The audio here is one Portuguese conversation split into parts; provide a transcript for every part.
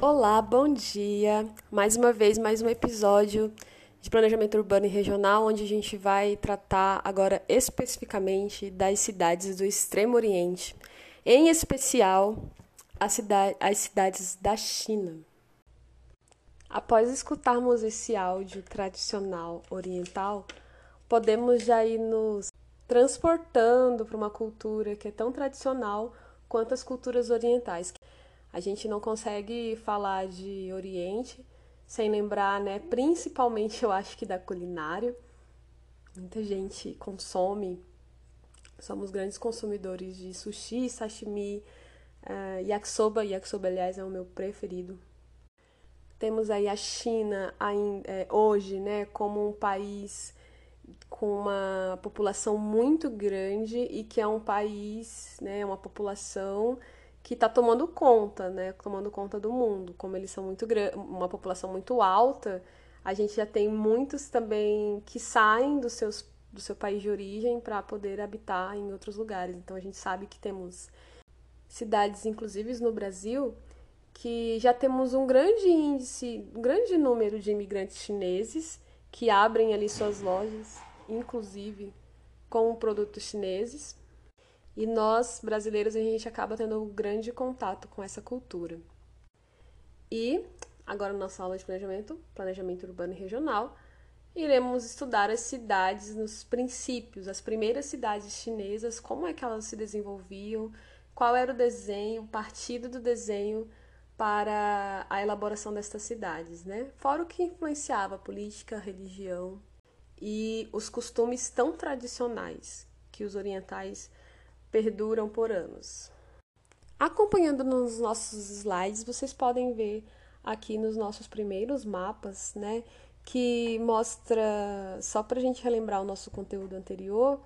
Olá, bom dia. Mais uma vez, mais um episódio de planejamento urbano e regional, onde a gente vai tratar agora especificamente das cidades do Extremo Oriente, em especial as, cidade, as cidades da China. Após escutarmos esse áudio tradicional oriental, podemos já ir nos transportando para uma cultura que é tão tradicional quanto as culturas orientais. A gente não consegue falar de Oriente sem lembrar, né, principalmente eu acho que da culinária. Muita gente consome, somos grandes consumidores de sushi, sashimi, uh, yakisoba. Yakisoba, aliás, é o meu preferido. Temos aí a China ainda, é, hoje, né, como um país com uma população muito grande e que é um país, né, uma população que está tomando conta, né, tomando conta do mundo. Como eles são muito uma população muito alta, a gente já tem muitos também que saem dos seus do seu país de origem para poder habitar em outros lugares. Então a gente sabe que temos cidades, inclusive no Brasil, que já temos um grande índice, um grande número de imigrantes chineses que abrem ali suas lojas, inclusive com produtos chineses. E nós, brasileiros, a gente acaba tendo um grande contato com essa cultura. E agora na nossa aula de planejamento, planejamento urbano e regional, iremos estudar as cidades nos princípios, as primeiras cidades chinesas, como é que elas se desenvolviam, qual era o desenho, o partido do desenho para a elaboração destas cidades, né? Fora o que influenciava a política, a religião e os costumes tão tradicionais que os orientais perduram por anos. Acompanhando nos nossos slides, vocês podem ver aqui nos nossos primeiros mapas, né, que mostra, só para a gente relembrar o nosso conteúdo anterior,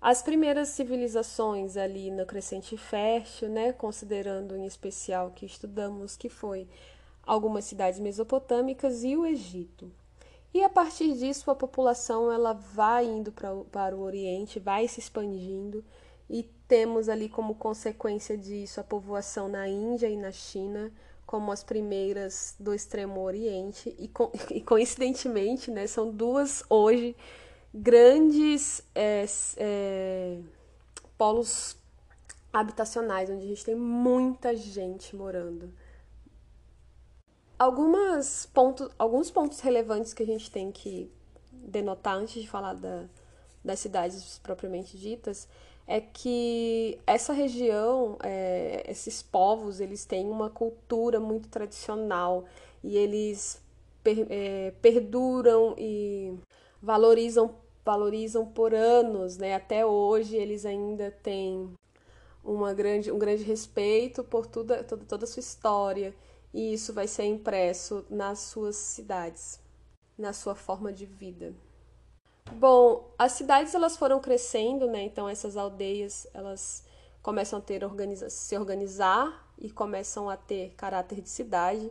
as primeiras civilizações ali no Crescente Fértil, né, considerando em especial que estudamos que foi algumas cidades mesopotâmicas e o Egito. E a partir disso a população ela vai indo pra, para o Oriente, vai se expandindo e temos ali como consequência disso a povoação na Índia e na China como as primeiras do Extremo Oriente e, e coincidentemente, né, são duas hoje grandes é, é, polos habitacionais, onde a gente tem muita gente morando. Algumas pontos, alguns pontos relevantes que a gente tem que denotar antes de falar da, das cidades propriamente ditas é que essa região, é, esses povos, eles têm uma cultura muito tradicional e eles per, é, perduram e valorizam valorizam por anos, né? Até hoje eles ainda têm uma grande, um grande respeito por toda, toda, toda a sua história e isso vai ser impresso nas suas cidades, na sua forma de vida. Bom, as cidades elas foram crescendo, né? Então essas aldeias elas começam a ter organiza se organizar e começam a ter caráter de cidade.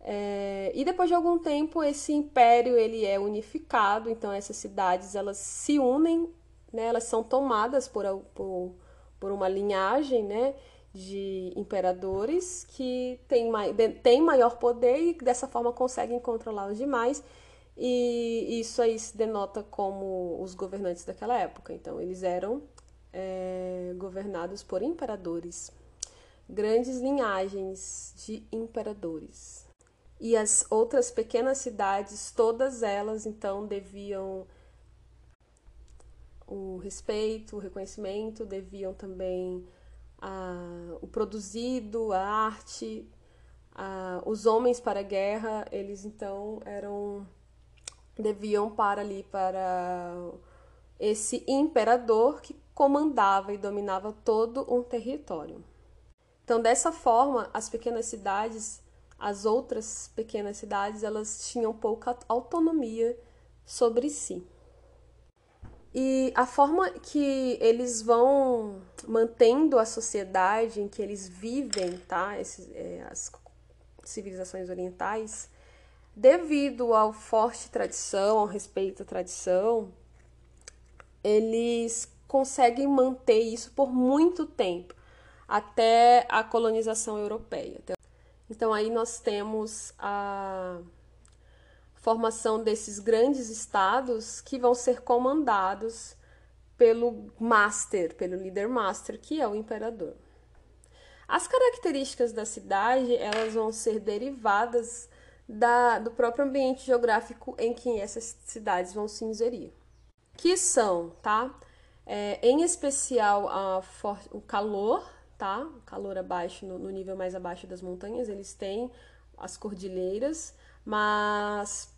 É, e depois de algum tempo esse império ele é unificado, então essas cidades elas se unem, né, elas são tomadas por, por, por uma linhagem né, de imperadores que tem, tem maior poder e dessa forma conseguem controlar os demais. E isso aí se denota como os governantes daquela época. Então, eles eram é, governados por imperadores, grandes linhagens de imperadores. E as outras pequenas cidades, todas elas então deviam o respeito, o reconhecimento, deviam também a, o produzido, a arte, a, os homens para a guerra, eles então eram deviam para ali para esse imperador que comandava e dominava todo um território. Então, dessa forma, as pequenas cidades as outras pequenas cidades elas tinham pouca autonomia sobre si. E a forma que eles vão mantendo a sociedade em que eles vivem, tá? Esses, é, as civilizações orientais, devido ao forte tradição, ao respeito à tradição, eles conseguem manter isso por muito tempo, até a colonização europeia. Então aí nós temos a formação desses grandes estados que vão ser comandados pelo master, pelo líder master, que é o imperador. As características da cidade, elas vão ser derivadas da, do próprio ambiente geográfico em que essas cidades vão se inserir. Que são, tá? É, em especial a for, o calor, tá? O calor abaixo, no, no nível mais abaixo das montanhas, eles têm as cordilheiras, mas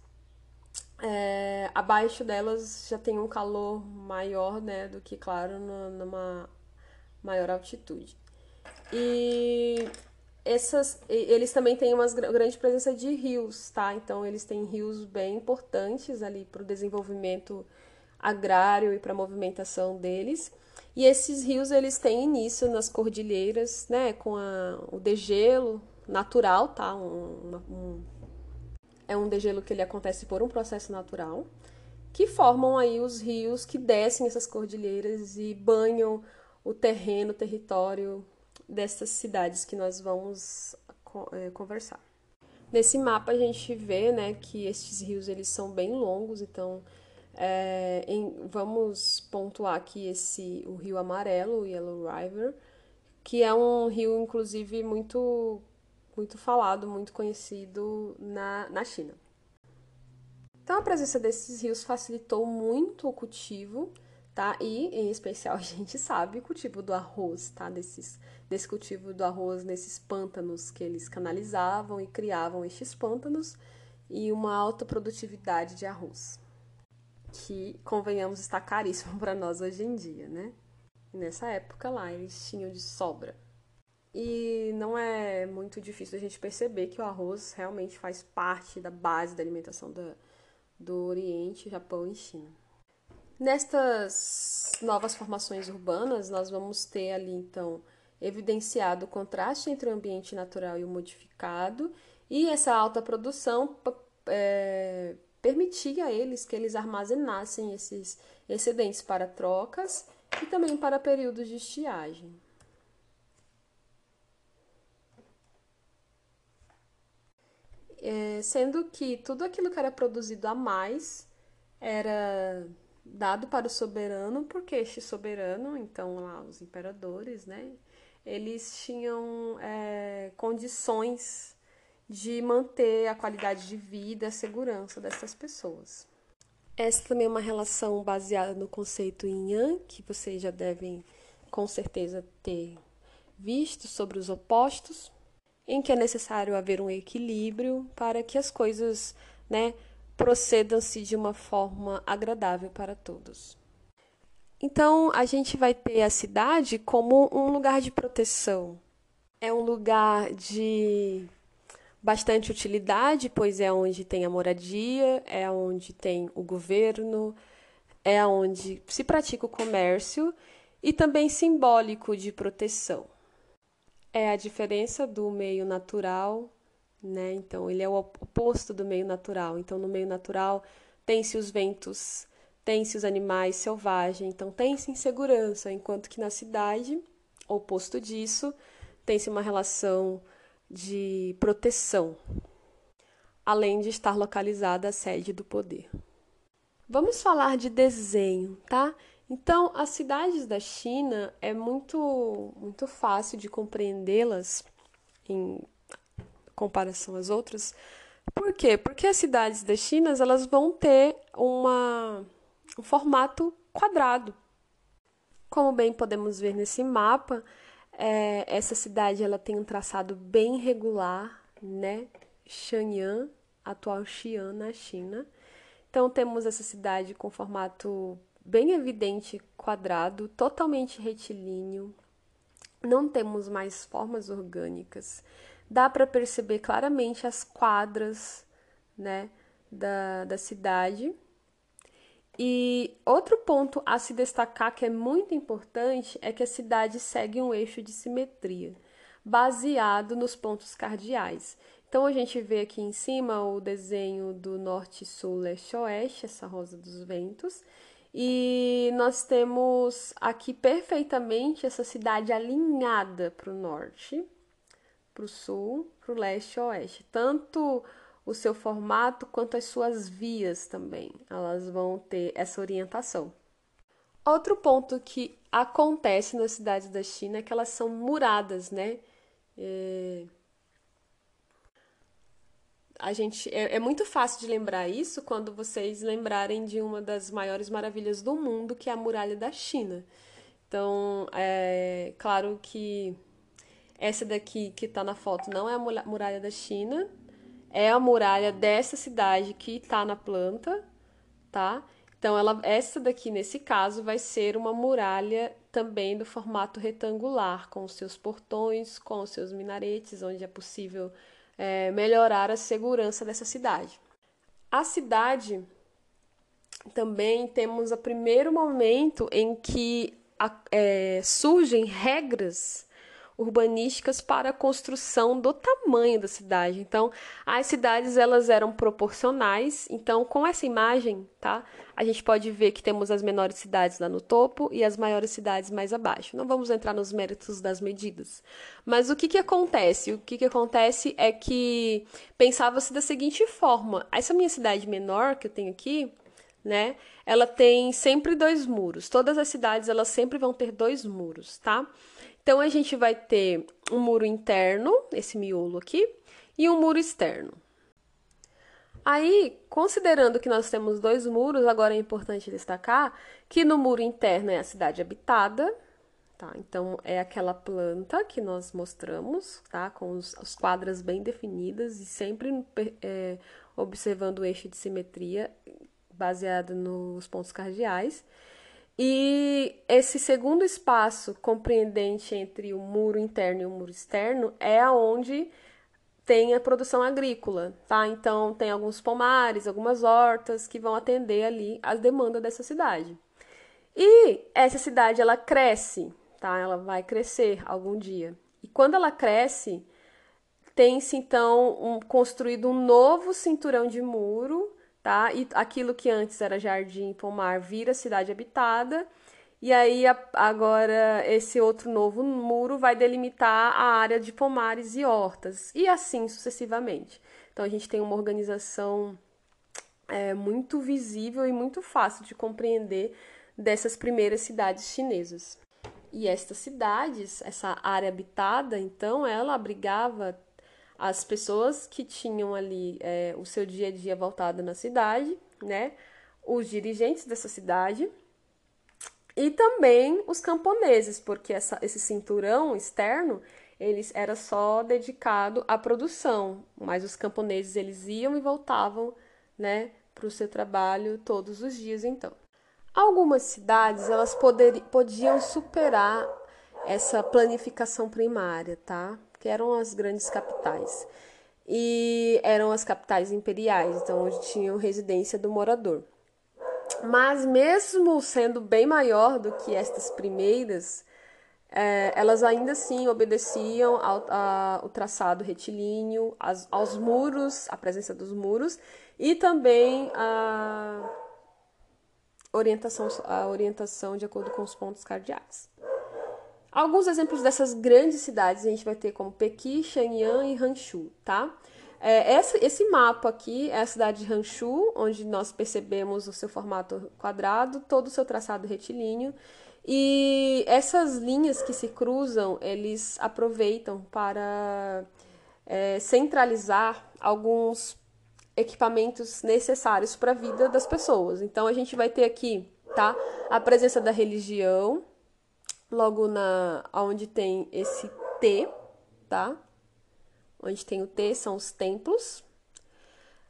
é, abaixo delas já tem um calor maior, né, do que, claro, numa maior altitude. E essas, eles também têm uma grande presença de rios, tá? Então, eles têm rios bem importantes ali para o desenvolvimento agrário e para a movimentação deles. E esses rios, eles têm início nas cordilheiras, né? Com a, o degelo natural, tá? Um, um, é um degelo que ele acontece por um processo natural, que formam aí os rios que descem essas cordilheiras e banham o terreno, o território dessas cidades que nós vamos é, conversar. Nesse mapa a gente vê né, que estes rios eles são bem longos, então é, em, vamos pontuar aqui esse, o rio amarelo, o Yellow River, que é um rio, inclusive, muito, muito falado, muito conhecido na, na China. Então, a presença desses rios facilitou muito o cultivo tá? E, em especial, a gente sabe o cultivo do arroz, tá? Desses, desse cultivo do arroz nesses pântanos que eles canalizavam e criavam estes pântanos e uma alta produtividade de arroz, que, convenhamos, está caríssimo para nós hoje em dia, né? Nessa época lá, eles tinham de sobra. E não é muito difícil a gente perceber que o arroz realmente faz parte da base da alimentação do, do Oriente, Japão e China. Nestas novas formações urbanas, nós vamos ter ali, então, evidenciado o contraste entre o ambiente natural e o modificado, e essa alta produção é, permitia a eles que eles armazenassem esses excedentes para trocas e também para períodos de estiagem. É, sendo que tudo aquilo que era produzido a mais era dado para o soberano, porque este soberano, então lá os imperadores, né, eles tinham é, condições de manter a qualidade de vida, a segurança dessas pessoas. Essa também é uma relação baseada no conceito Yin Yang, que vocês já devem com certeza ter visto sobre os opostos, em que é necessário haver um equilíbrio para que as coisas, né, procedam-se de uma forma agradável para todos. Então, a gente vai ter a cidade como um lugar de proteção. É um lugar de bastante utilidade, pois é onde tem a moradia, é onde tem o governo, é onde se pratica o comércio e também simbólico de proteção. É a diferença do meio natural né? Então, ele é o oposto do meio natural. Então, no meio natural, tem-se os ventos, tem-se os animais selvagens, então tem-se insegurança, enquanto que na cidade, oposto disso, tem-se uma relação de proteção, além de estar localizada a sede do poder. Vamos falar de desenho, tá? Então, as cidades da China é muito muito fácil de compreendê-las em comparação às outras. Por quê? Porque as cidades da China elas vão ter uma, um formato quadrado. Como bem podemos ver nesse mapa, é, essa cidade ela tem um traçado bem regular, né? Shenyang, atual Xi'an, na China. Então temos essa cidade com formato bem evidente quadrado, totalmente retilíneo. Não temos mais formas orgânicas dá para perceber claramente as quadras né, da, da cidade. E outro ponto a se destacar que é muito importante é que a cidade segue um eixo de simetria, baseado nos pontos cardeais. Então a gente vê aqui em cima o desenho do norte, sul, leste, oeste, essa rosa dos ventos, e nós temos aqui perfeitamente essa cidade alinhada para o norte, para o sul, para o leste e oeste. Tanto o seu formato quanto as suas vias também, elas vão ter essa orientação. Outro ponto que acontece nas cidades da China é que elas são muradas, né? É... A gente é, é, muito fácil de lembrar isso quando vocês lembrarem de uma das maiores maravilhas do mundo, que é a muralha da China. Então, é claro que essa daqui que está na foto não é a muralha da China, é a muralha dessa cidade que está na planta, tá? Então, ela, essa daqui, nesse caso, vai ser uma muralha também do formato retangular, com seus portões, com seus minaretes, onde é possível é, melhorar a segurança dessa cidade. A cidade também temos o primeiro momento em que é, surgem regras urbanísticas para a construção do tamanho da cidade. Então, as cidades elas eram proporcionais. Então, com essa imagem, tá? A gente pode ver que temos as menores cidades lá no topo e as maiores cidades mais abaixo. Não vamos entrar nos méritos das medidas. Mas o que que acontece? O que que acontece é que pensava-se da seguinte forma: essa minha cidade menor que eu tenho aqui, né? Ela tem sempre dois muros. Todas as cidades elas sempre vão ter dois muros, tá? Então a gente vai ter um muro interno, esse miolo aqui, e um muro externo. Aí, considerando que nós temos dois muros, agora é importante destacar que no muro interno é a cidade habitada, tá? Então é aquela planta que nós mostramos, tá? Com os, as quadras bem definidas e sempre é, observando o eixo de simetria baseado nos pontos cardeais. E esse segundo espaço compreendente entre o muro interno e o muro externo é aonde tem a produção agrícola, tá? Então tem alguns pomares, algumas hortas que vão atender ali as demandas dessa cidade. E essa cidade ela cresce, tá? Ela vai crescer algum dia. E quando ela cresce, tem-se então um, construído um novo cinturão de muro tá? E aquilo que antes era jardim pomar vira cidade habitada. E aí agora esse outro novo muro vai delimitar a área de pomares e hortas e assim sucessivamente. Então a gente tem uma organização é, muito visível e muito fácil de compreender dessas primeiras cidades chinesas. E estas cidades, essa área habitada, então, ela abrigava as pessoas que tinham ali é, o seu dia a dia voltado na cidade, né? Os dirigentes dessa cidade e também os camponeses, porque essa, esse cinturão externo eles era só dedicado à produção, mas os camponeses eles iam e voltavam, né, para o seu trabalho todos os dias. Então, algumas cidades elas poder, podiam superar essa planificação primária, tá? Que eram as grandes capitais. E eram as capitais imperiais, então onde tinham residência do morador. Mas mesmo sendo bem maior do que estas primeiras, é, elas ainda assim obedeciam ao, ao traçado retilíneo, as, aos muros, a presença dos muros e também a orientação, a orientação de acordo com os pontos cardeais. Alguns exemplos dessas grandes cidades a gente vai ter como Pequim, Shenyang e Hangzhou, tá? É, essa, esse mapa aqui é a cidade de Hangzhou, onde nós percebemos o seu formato quadrado, todo o seu traçado retilíneo. E essas linhas que se cruzam, eles aproveitam para é, centralizar alguns equipamentos necessários para a vida das pessoas. Então a gente vai ter aqui, tá? A presença da religião, logo na onde tem esse T, tá? Onde tem o T são os templos.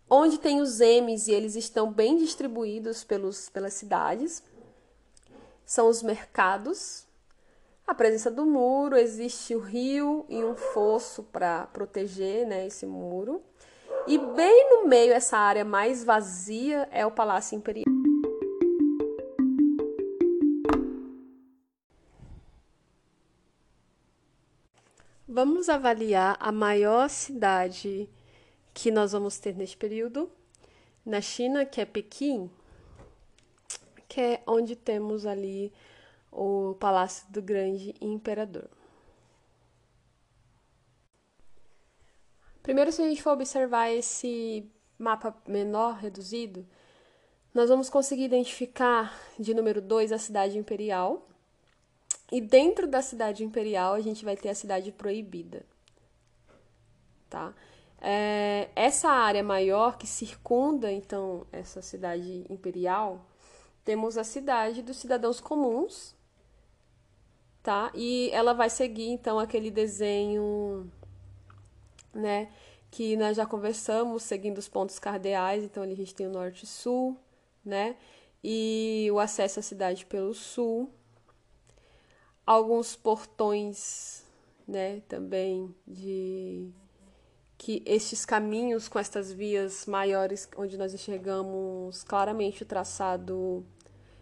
Onde tem os M's e eles estão bem distribuídos pelos, pelas cidades. São os mercados. A presença do muro, existe o rio e um fosso para proteger né, esse muro. E bem no meio, essa área mais vazia, é o Palácio Imperial. Vamos avaliar a maior cidade que nós vamos ter neste período na China, que é Pequim, que é onde temos ali o Palácio do Grande Imperador. Primeiro, se a gente for observar esse mapa menor, reduzido, nós vamos conseguir identificar de número 2 a cidade imperial. E dentro da cidade imperial, a gente vai ter a cidade proibida. Tá? É, essa área maior que circunda, então, essa cidade imperial, temos a cidade dos cidadãos comuns, tá? E ela vai seguir, então, aquele desenho, né? Que nós já conversamos, seguindo os pontos cardeais. Então, ali a gente tem o norte e sul, né? E o acesso à cidade pelo sul. Alguns portões, né? Também de que estes caminhos com estas vias maiores, onde nós enxergamos claramente o traçado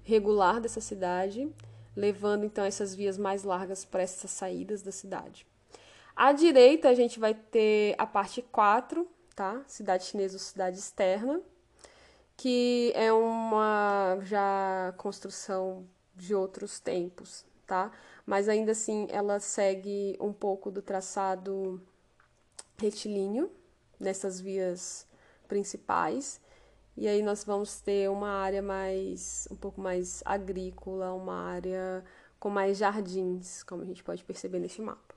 regular dessa cidade, levando então essas vias mais largas para essas saídas da cidade. À direita, a gente vai ter a parte 4, tá? Cidade chinesa ou cidade externa, que é uma já construção de outros tempos, tá? Mas ainda assim ela segue um pouco do traçado retilíneo nessas vias principais. E aí nós vamos ter uma área mais um pouco mais agrícola, uma área com mais jardins, como a gente pode perceber neste mapa.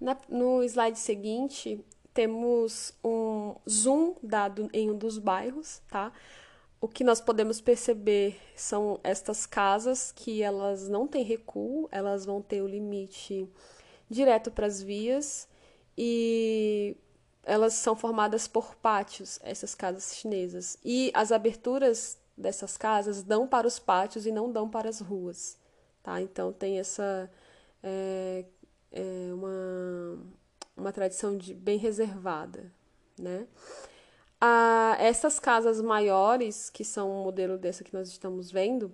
Na, no slide seguinte, temos um zoom dado em um dos bairros, tá? O que nós podemos perceber são estas casas que elas não têm recuo, elas vão ter o limite direto para as vias e elas são formadas por pátios, essas casas chinesas. E as aberturas dessas casas dão para os pátios e não dão para as ruas. Tá? Então tem essa é, é uma, uma tradição de, bem reservada. Né? Ah, essas casas maiores, que são o modelo dessa que nós estamos vendo,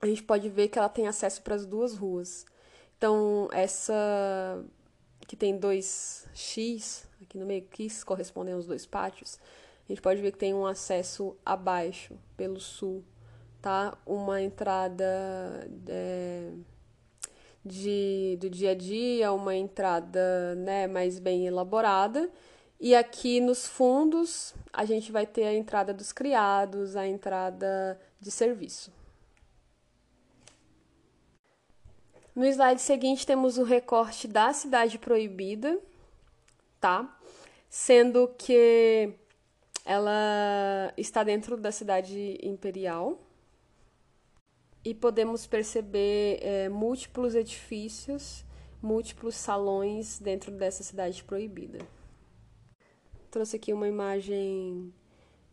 a gente pode ver que ela tem acesso para as duas ruas. Então, essa que tem dois X aqui no meio, que correspondem aos dois pátios, a gente pode ver que tem um acesso abaixo, pelo sul, tá? Uma entrada é, de, do dia a dia, uma entrada né, mais bem elaborada. E aqui nos fundos a gente vai ter a entrada dos criados, a entrada de serviço. No slide seguinte temos o recorte da cidade proibida, tá? Sendo que ela está dentro da cidade imperial e podemos perceber é, múltiplos edifícios, múltiplos salões dentro dessa cidade proibida. Trouxe aqui uma imagem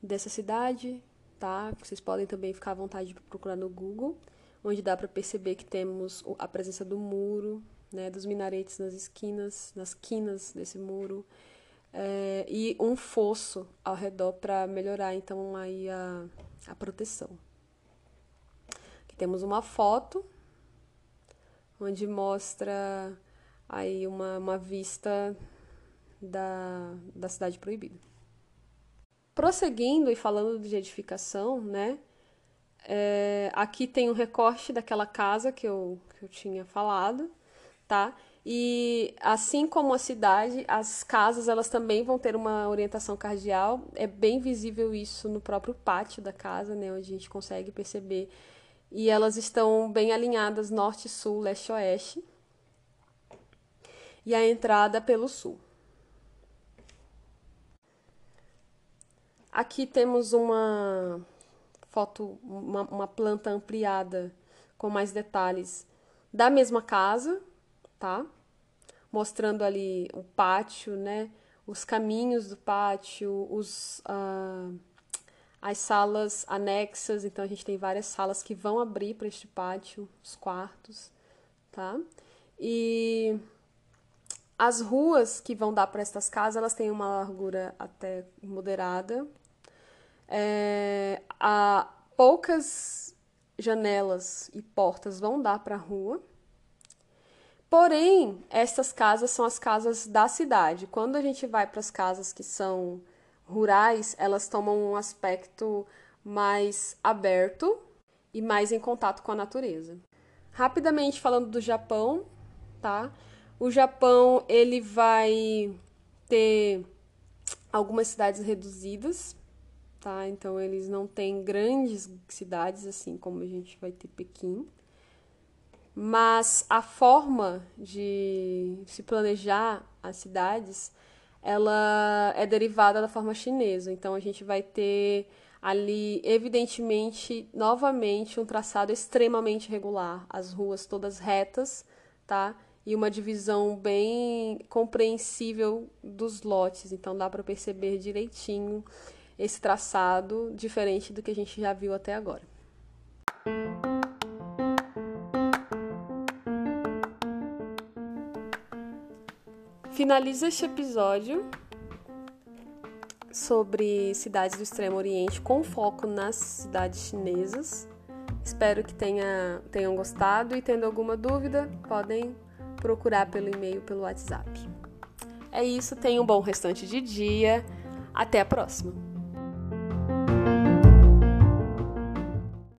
dessa cidade, tá? Vocês podem também ficar à vontade de procurar no Google onde dá para perceber que temos a presença do muro, né, dos minaretes nas esquinas, nas quinas desse muro, é, e um fosso ao redor para melhorar então aí a, a proteção. Aqui temos uma foto onde mostra aí uma, uma vista da, da cidade proibida. Prosseguindo e falando de edificação, né, é, aqui tem um recorte daquela casa que eu, que eu tinha falado, tá? E assim como a cidade, as casas elas também vão ter uma orientação cardial. É bem visível isso no próprio pátio da casa, né, onde a gente consegue perceber. E elas estão bem alinhadas norte, sul, leste, oeste. E a entrada pelo sul. Aqui temos uma foto, uma, uma planta ampliada com mais detalhes da mesma casa, tá? Mostrando ali o pátio, né? Os caminhos do pátio, os, uh, as salas anexas. Então, a gente tem várias salas que vão abrir para este pátio, os quartos, tá? E as ruas que vão dar para estas casas, elas têm uma largura até moderada, é, a poucas janelas e portas vão dar para a rua. Porém, essas casas são as casas da cidade. Quando a gente vai para as casas que são rurais, elas tomam um aspecto mais aberto e mais em contato com a natureza. Rapidamente falando do Japão, tá? O Japão ele vai ter algumas cidades reduzidas, tá? Então eles não têm grandes cidades assim como a gente vai ter Pequim. Mas a forma de se planejar as cidades, ela é derivada da forma chinesa. Então a gente vai ter ali, evidentemente, novamente um traçado extremamente regular, as ruas todas retas, tá? E uma divisão bem compreensível dos lotes, então dá para perceber direitinho esse traçado diferente do que a gente já viu até agora. Finaliza este episódio sobre cidades do Extremo Oriente com foco nas cidades chinesas. Espero que tenha, tenham gostado e tendo alguma dúvida, podem procurar pelo e-mail, pelo WhatsApp. É isso, tenham um bom restante de dia. Até a próxima!